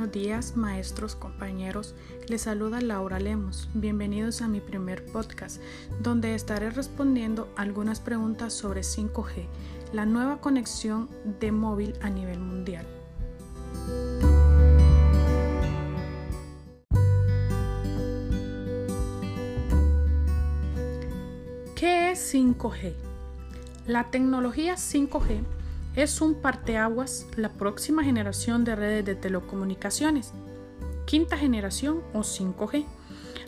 buenos días, maestros, compañeros. Les saluda Laura Lemos. Bienvenidos a mi primer podcast, donde estaré respondiendo algunas preguntas sobre 5G, la nueva conexión de móvil a nivel mundial. ¿Qué es 5G? La tecnología 5G es un parteaguas la próxima generación de redes de telecomunicaciones, quinta generación o 5G.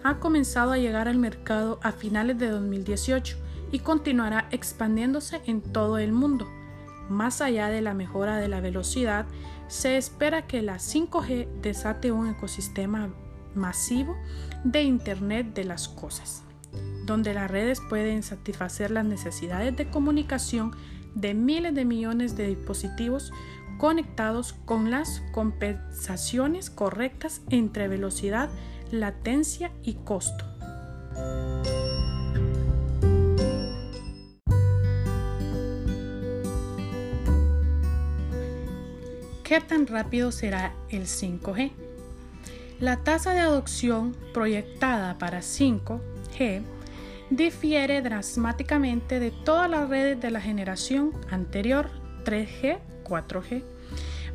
Ha comenzado a llegar al mercado a finales de 2018 y continuará expandiéndose en todo el mundo. Más allá de la mejora de la velocidad, se espera que la 5G desate un ecosistema masivo de Internet de las Cosas, donde las redes pueden satisfacer las necesidades de comunicación de miles de millones de dispositivos conectados con las compensaciones correctas entre velocidad, latencia y costo. ¿Qué tan rápido será el 5G? La tasa de adopción proyectada para 5G difiere dramáticamente de todas las redes de la generación anterior 3G, 4G.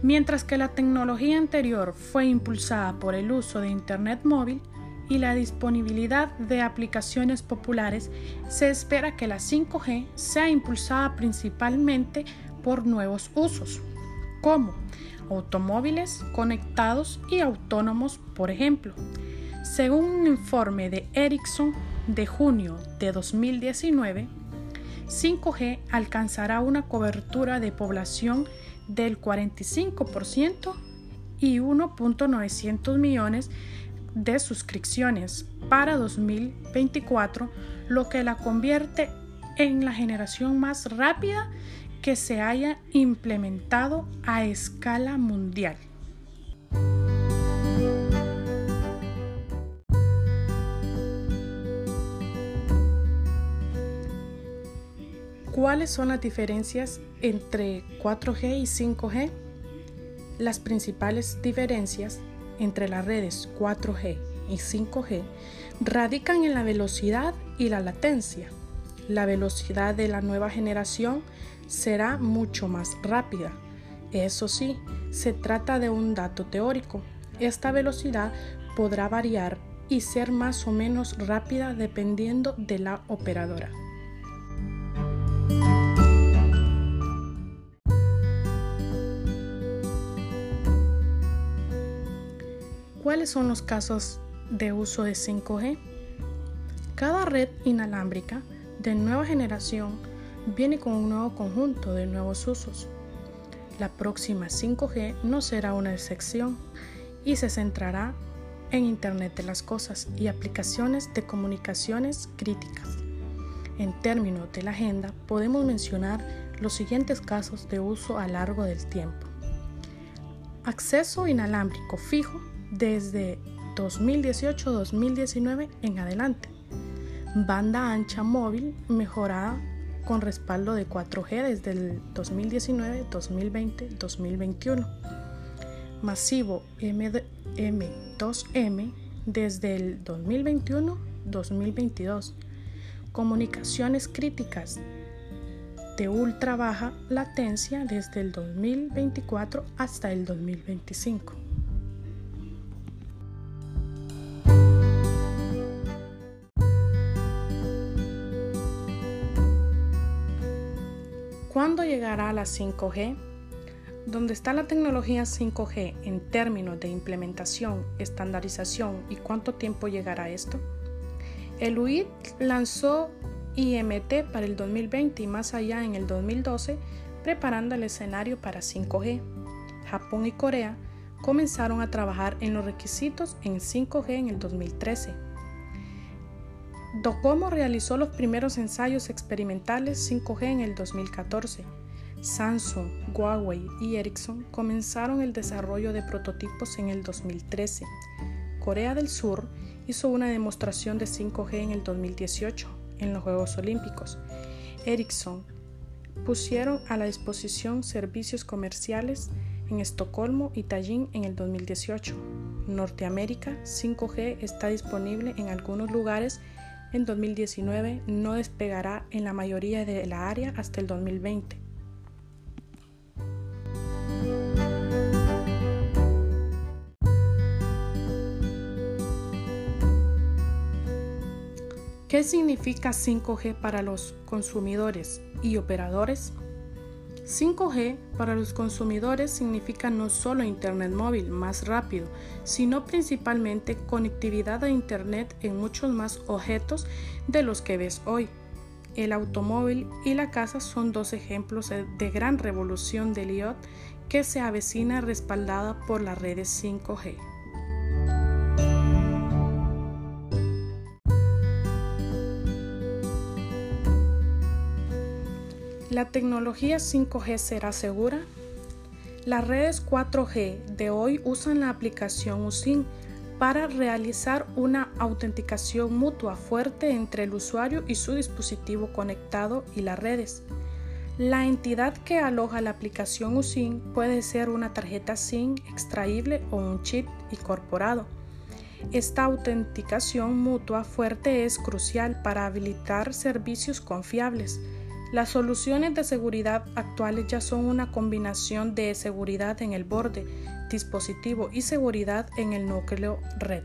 Mientras que la tecnología anterior fue impulsada por el uso de Internet móvil y la disponibilidad de aplicaciones populares, se espera que la 5G sea impulsada principalmente por nuevos usos, como automóviles conectados y autónomos, por ejemplo. Según un informe de Ericsson, de junio de 2019, 5G alcanzará una cobertura de población del 45% y 1.900 millones de suscripciones para 2024, lo que la convierte en la generación más rápida que se haya implementado a escala mundial. ¿Cuáles son las diferencias entre 4G y 5G? Las principales diferencias entre las redes 4G y 5G radican en la velocidad y la latencia. La velocidad de la nueva generación será mucho más rápida. Eso sí, se trata de un dato teórico. Esta velocidad podrá variar y ser más o menos rápida dependiendo de la operadora. ¿Cuáles son los casos de uso de 5G? Cada red inalámbrica de nueva generación viene con un nuevo conjunto de nuevos usos. La próxima 5G no será una excepción y se centrará en Internet de las Cosas y aplicaciones de comunicaciones críticas. En términos de la agenda, podemos mencionar los siguientes casos de uso a largo del tiempo. Acceso inalámbrico fijo desde 2018-2019 en adelante. Banda ancha móvil mejorada con respaldo de 4G desde el 2019, 2020, 2021. Masivo M2M desde el 2021-2022. Comunicaciones críticas de ultra baja latencia desde el 2024 hasta el 2025. ¿Cuándo llegará la 5G? ¿Dónde está la tecnología 5G en términos de implementación, estandarización y cuánto tiempo llegará esto? El UIT lanzó IMT para el 2020 y más allá en el 2012, preparando el escenario para 5G. Japón y Corea comenzaron a trabajar en los requisitos en 5G en el 2013 Docomo realizó los primeros ensayos experimentales 5G en el 2014. Samsung, Huawei y Ericsson comenzaron el desarrollo de prototipos en el 2013. Corea del Sur hizo una demostración de 5G en el 2018 en los Juegos Olímpicos. Ericsson pusieron a la disposición servicios comerciales en Estocolmo y Tallinn en el 2018. Norteamérica 5G está disponible en algunos lugares en 2019, no despegará en la mayoría de la área hasta el 2020. ¿Qué significa 5G para los consumidores y operadores? 5G para los consumidores significa no solo Internet móvil más rápido, sino principalmente conectividad a Internet en muchos más objetos de los que ves hoy. El automóvil y la casa son dos ejemplos de gran revolución del IoT que se avecina respaldada por las redes 5G. ¿La tecnología 5G será segura? Las redes 4G de hoy usan la aplicación USIN para realizar una autenticación mutua fuerte entre el usuario y su dispositivo conectado y las redes. La entidad que aloja la aplicación USIN puede ser una tarjeta SIM extraíble o un chip incorporado. Esta autenticación mutua fuerte es crucial para habilitar servicios confiables las soluciones de seguridad actuales ya son una combinación de seguridad en el borde, dispositivo y seguridad en el núcleo red.